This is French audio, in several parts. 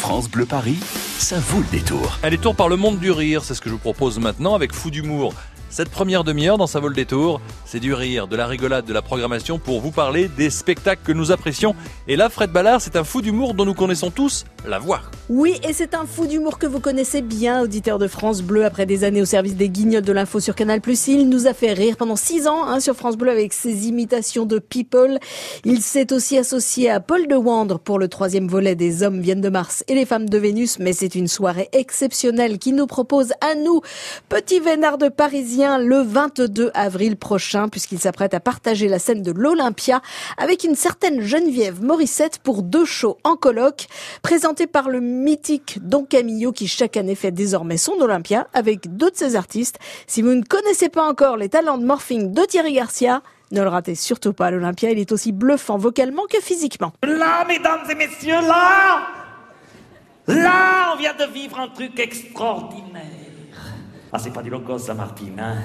France Bleu Paris, ça vaut le détour. Un détour par le monde du rire, c'est ce que je vous propose maintenant avec Fou d'humour. Cette première demi-heure dans Ça vaut le détour, c'est du rire, de la rigolade, de la programmation pour vous parler des spectacles que nous apprécions. Et là, Fred Ballard, c'est un fou d'humour dont nous connaissons tous la voix. Oui, et c'est un fou d'humour que vous connaissez bien, auditeur de France Bleu, après des années au service des guignols de l'info sur Canal+. Il nous a fait rire pendant six ans hein, sur France Bleu avec ses imitations de People. Il s'est aussi associé à Paul de Wandre pour le troisième volet des Hommes viennent de Mars et les femmes de Vénus, mais c'est une soirée exceptionnelle qui nous propose à nous, petits vénards de Parisiens, le 22 avril prochain, puisqu'il s'apprête à partager la scène de l'Olympia avec une certaine Geneviève Morissette pour deux shows en colloque, présentés par le mythique Don Camillo qui chaque année fait désormais son Olympia avec deux de ses artistes. Si vous ne connaissez pas encore les talents de morphing de Thierry Garcia, ne le ratez surtout pas, l'Olympia, il est aussi bluffant vocalement que physiquement. Là, mesdames et messieurs, là Là, on vient de vivre un truc extraordinaire. Ah, c'est pas du low cost, ça, Martine, hein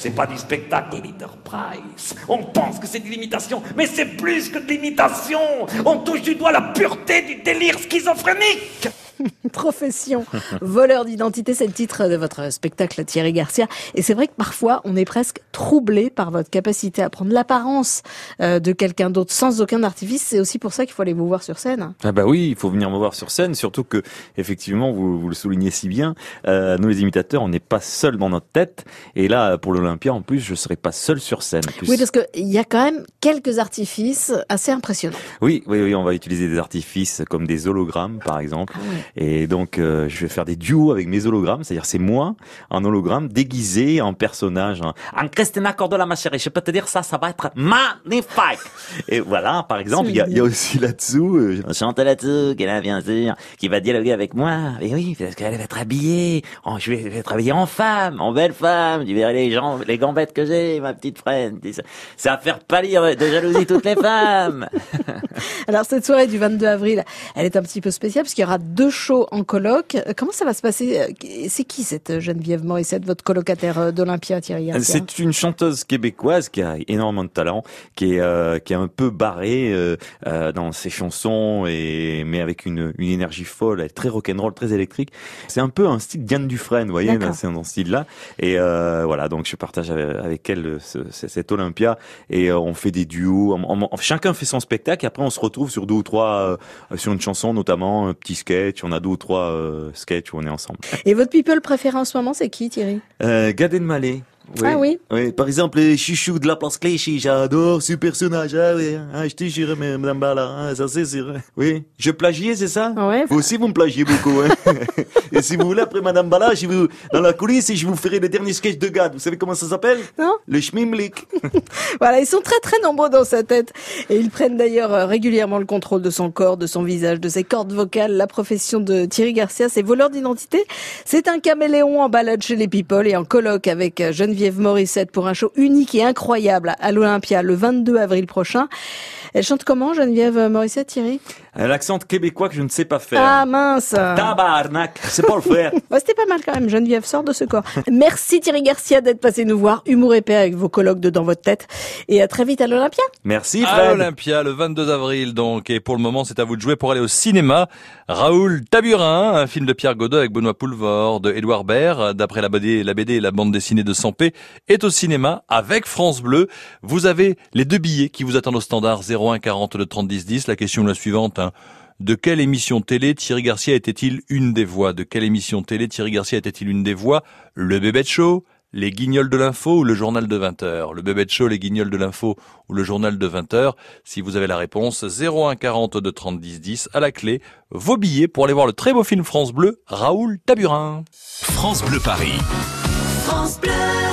c'est pas du spectacle Price. On pense que c'est de l'imitation, mais c'est plus que de l'imitation. On touche du doigt la pureté du délire schizophrénique. Profession, voleur d'identité, c'est le titre de votre spectacle Thierry Garcia. Et c'est vrai que parfois, on est presque troublé par votre capacité à prendre l'apparence euh, de quelqu'un d'autre sans aucun artifice. C'est aussi pour ça qu'il faut aller vous voir sur scène. Ah bah oui, il faut venir me voir sur scène, surtout que effectivement, vous, vous le soulignez si bien, euh, nous les imitateurs, on n'est pas seuls dans notre tête. Et là, pour l'Olympia, en plus, je serai pas seul sur scène. Oui, parce qu'il y a quand même quelques artifices assez impressionnants. Oui, oui, oui, on va utiliser des artifices comme des hologrammes, par exemple. Ah et donc, euh, je vais faire des duos avec mes hologrammes, c'est-à-dire c'est moi, en hologramme, déguisé en personnage, en, en Christina Cordula, ma chérie. Je peux te dire ça, ça va être magnifique. Et voilà, par exemple, il y a, y a, aussi là-dessous, euh, Chantal là-dessous, qui est là, bien sûr, qui va dialoguer avec moi. Et oui, parce qu'elle va être habillée, en, je, vais, je vais travailler en femme, en belle femme. Tu verras les gens, les gambettes que j'ai, ma petite frère. Ça va faire pâlir de jalousie toutes les femmes. Alors, cette soirée du 22 avril, elle est un petit peu spéciale parce qu'il y aura deux shows en colloque. Comment ça va se passer C'est qui cette Geneviève Morissette, votre colocataire euh, d'Olympia, Thierry C'est une chanteuse québécoise qui a énormément de talent, qui est euh, qui est un peu barrée euh, euh, dans ses chansons et mais avec une, une énergie folle, elle est très rock'n'roll, très électrique. C'est un peu un style Diane Dufresne, vous voyez, c'est dans ce style-là. Et euh, voilà, donc je partage avec, avec elle ce, cet Olympia et on fait des duos. On, on, chacun fait son spectacle. Et après, on se retrouve sur deux ou trois sur une chanson, notamment un petit sketch. On a deux ou trois euh, sketchs où on est ensemble. Et votre people préféré en ce moment, c'est qui, Thierry? Euh, Gad Elmaleh. Oui. Ah oui. oui. Par exemple, les chouchous de la place Clichy, j'adore ce personnage. Ah oui, ah, je te jure, Madame Bala, ah, ça c'est sûr. Oui. Je plagiais, c'est ça? Ouais. Vous aussi, vous me plagiez beaucoup. Hein. et si vous voulez, après Madame Bala, je vous, dans la coulisse, et je vous ferai le dernier sketch de Gad. Vous savez comment ça s'appelle? Non. Le schmimlik. voilà, ils sont très très nombreux dans sa tête. Et ils prennent d'ailleurs euh, régulièrement le contrôle de son corps, de son visage, de ses cordes vocales. La profession de Thierry Garcia, c'est voleur d'identité. C'est un caméléon en balade chez les people et en colloque avec euh, Geneviève Morissette pour un show unique et incroyable à l'Olympia le 22 avril prochain. Elle chante comment, Geneviève Morissette, Thierry? L'accent québécois que je ne sais pas faire. Ah mince Tabarnak C'est pas le faire ouais, C'était pas mal quand même, Geneviève, sort de ce corps. Merci Thierry Garcia d'être passé nous voir. Humour épais avec vos colloques de Dans votre tête. Et à très vite à l'Olympia. Merci Fred. À l'Olympia, le 22 avril donc. Et pour le moment, c'est à vous de jouer pour aller au cinéma. Raoul Taburin, un film de Pierre Godot avec Benoît Poulvord, de Édouard Baird, d'après la BD, la BD et la bande dessinée de Sampé, est au cinéma avec France Bleu. Vous avez les deux billets qui vous attendent au standard 01 40 de 30 10 10. La question est la suivante. De quelle émission télé Thierry Garcia était-il une des voix? De quelle émission télé Thierry Garcia était-il une des voix? Le Bébé Show les guignols de l'info ou le journal de 20h Le bébé de show, les guignols de l'info ou le journal de 20h Si vous avez la réponse, 01 40 de 30 10 10 à la clé, vos billets pour aller voir le très beau film France Bleu, Raoul Taburin. France Bleu Paris. France Bleu.